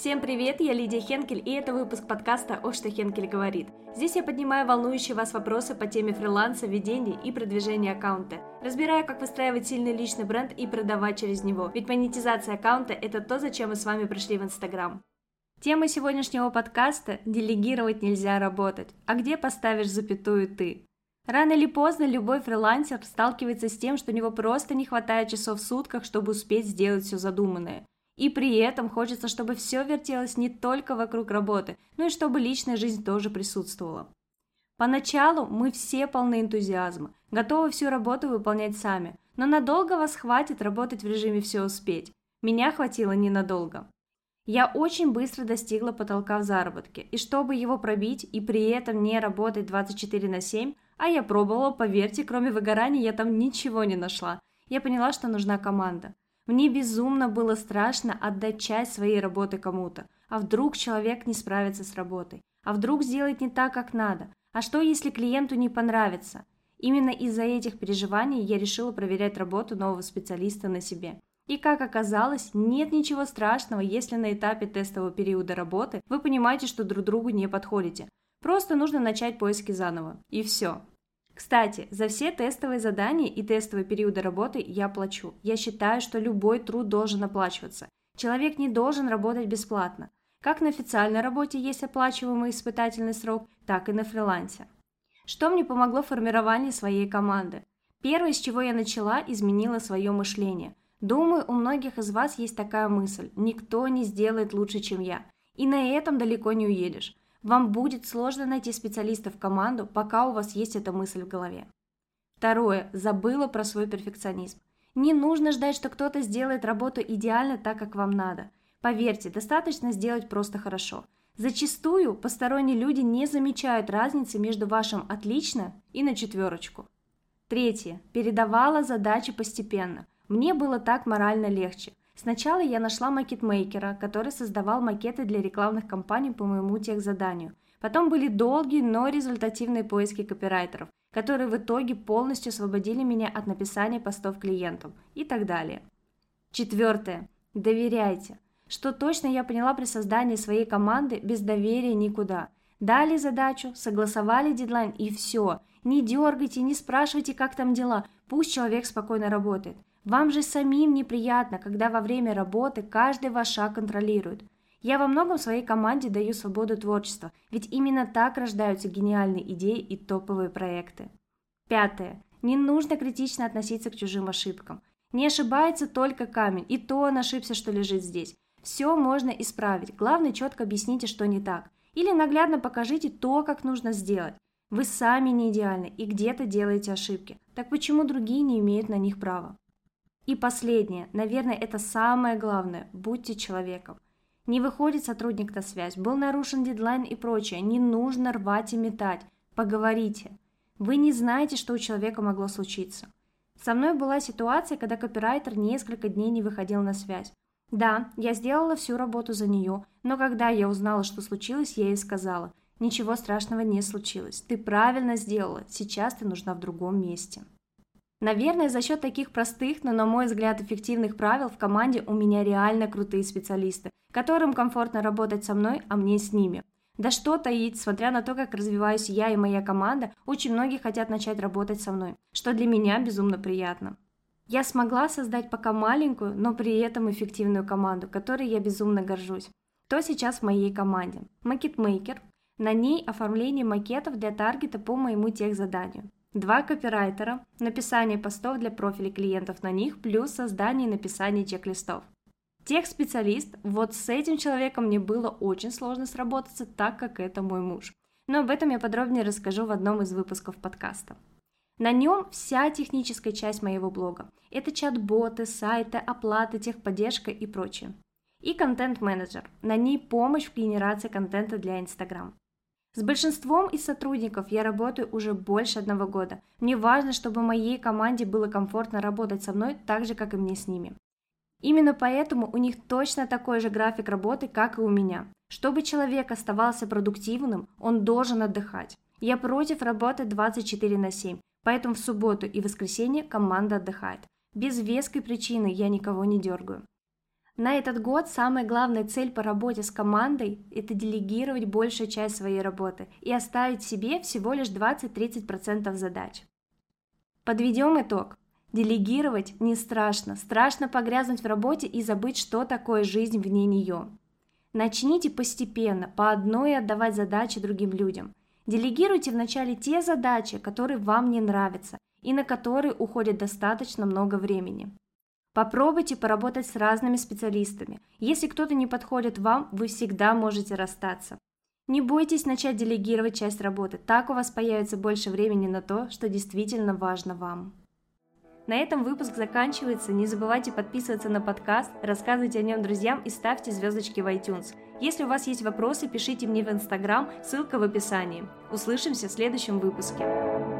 Всем привет, я Лидия Хенкель, и это выпуск подкаста «О, что Хенкель говорит». Здесь я поднимаю волнующие вас вопросы по теме фриланса, ведения и продвижения аккаунта. Разбираю, как выстраивать сильный личный бренд и продавать через него, ведь монетизация аккаунта – это то, зачем мы с вами пришли в Инстаграм. Тема сегодняшнего подкаста – «Делегировать нельзя работать». А где поставишь запятую ты? Рано или поздно любой фрилансер сталкивается с тем, что у него просто не хватает часов в сутках, чтобы успеть сделать все задуманное – и при этом хочется, чтобы все вертелось не только вокруг работы, но и чтобы личная жизнь тоже присутствовала. Поначалу мы все полны энтузиазма, готовы всю работу выполнять сами, но надолго вас хватит работать в режиме «все успеть». Меня хватило ненадолго. Я очень быстро достигла потолка в заработке, и чтобы его пробить и при этом не работать 24 на 7, а я пробовала, поверьте, кроме выгорания я там ничего не нашла, я поняла, что нужна команда. Мне безумно было страшно отдать часть своей работы кому-то. А вдруг человек не справится с работой? А вдруг сделает не так, как надо? А что, если клиенту не понравится? Именно из-за этих переживаний я решила проверять работу нового специалиста на себе. И как оказалось, нет ничего страшного, если на этапе тестового периода работы вы понимаете, что друг другу не подходите. Просто нужно начать поиски заново. И все. Кстати, за все тестовые задания и тестовые периоды работы я плачу. Я считаю, что любой труд должен оплачиваться. Человек не должен работать бесплатно. Как на официальной работе есть оплачиваемый испытательный срок, так и на фрилансе. Что мне помогло в формировании своей команды? Первое, с чего я начала, изменила свое мышление. Думаю, у многих из вас есть такая мысль – никто не сделает лучше, чем я. И на этом далеко не уедешь. Вам будет сложно найти специалиста в команду, пока у вас есть эта мысль в голове. Второе. Забыла про свой перфекционизм. Не нужно ждать, что кто-то сделает работу идеально так, как вам надо. Поверьте, достаточно сделать просто хорошо. Зачастую посторонние люди не замечают разницы между вашим «отлично» и на четверочку. Третье. Передавала задачи постепенно. Мне было так морально легче. Сначала я нашла макетмейкера, который создавал макеты для рекламных кампаний по моему техзаданию. Потом были долгие, но результативные поиски копирайтеров, которые в итоге полностью освободили меня от написания постов клиентам и так далее. Четвертое. Доверяйте. Что точно я поняла при создании своей команды, без доверия никуда. Дали задачу, согласовали дедлайн и все. Не дергайте, не спрашивайте, как там дела. Пусть человек спокойно работает. Вам же самим неприятно, когда во время работы каждый ваш шаг контролирует. Я во многом своей команде даю свободу творчества, ведь именно так рождаются гениальные идеи и топовые проекты. Пятое. Не нужно критично относиться к чужим ошибкам. Не ошибается только камень, и то он ошибся, что лежит здесь. Все можно исправить, главное четко объясните, что не так. Или наглядно покажите то, как нужно сделать. Вы сами не идеальны и где-то делаете ошибки. Так почему другие не имеют на них права? И последнее, наверное, это самое главное – будьте человеком. Не выходит сотрудник на связь, был нарушен дедлайн и прочее, не нужно рвать и метать, поговорите. Вы не знаете, что у человека могло случиться. Со мной была ситуация, когда копирайтер несколько дней не выходил на связь. Да, я сделала всю работу за нее, но когда я узнала, что случилось, я ей сказала, ничего страшного не случилось, ты правильно сделала, сейчас ты нужна в другом месте. Наверное, за счет таких простых, но, на мой взгляд, эффективных правил в команде у меня реально крутые специалисты, которым комфортно работать со мной, а мне с ними. Да что таить, смотря на то, как развиваюсь я и моя команда, очень многие хотят начать работать со мной, что для меня безумно приятно. Я смогла создать пока маленькую, но при этом эффективную команду, которой я безумно горжусь. Кто сейчас в моей команде? Макетмейкер. На ней оформление макетов для таргета по моему техзаданию. Два копирайтера, написание постов для профилей клиентов на них, плюс создание и написание чек-листов. Тех-специалист, вот с этим человеком мне было очень сложно сработаться, так как это мой муж. Но об этом я подробнее расскажу в одном из выпусков подкаста. На нем вся техническая часть моего блога. Это чат-боты, сайты, оплаты, техподдержка и прочее. И контент-менеджер. На ней помощь в генерации контента для Instagram. С большинством из сотрудников я работаю уже больше одного года. Мне важно, чтобы моей команде было комфортно работать со мной так же, как и мне с ними. Именно поэтому у них точно такой же график работы, как и у меня. Чтобы человек оставался продуктивным, он должен отдыхать. Я против работы 24 на 7, поэтому в субботу и воскресенье команда отдыхает. Без веской причины я никого не дергаю. На этот год самая главная цель по работе с командой – это делегировать большую часть своей работы и оставить себе всего лишь 20-30% задач. Подведем итог. Делегировать не страшно. Страшно погрязнуть в работе и забыть, что такое жизнь вне нее. Начните постепенно, по одной отдавать задачи другим людям. Делегируйте вначале те задачи, которые вам не нравятся и на которые уходит достаточно много времени. Попробуйте поработать с разными специалистами. Если кто-то не подходит вам, вы всегда можете расстаться. Не бойтесь начать делегировать часть работы, так у вас появится больше времени на то, что действительно важно вам. На этом выпуск заканчивается. Не забывайте подписываться на подкаст, рассказывайте о нем друзьям и ставьте звездочки в iTunes. Если у вас есть вопросы, пишите мне в Instagram, ссылка в описании. Услышимся в следующем выпуске.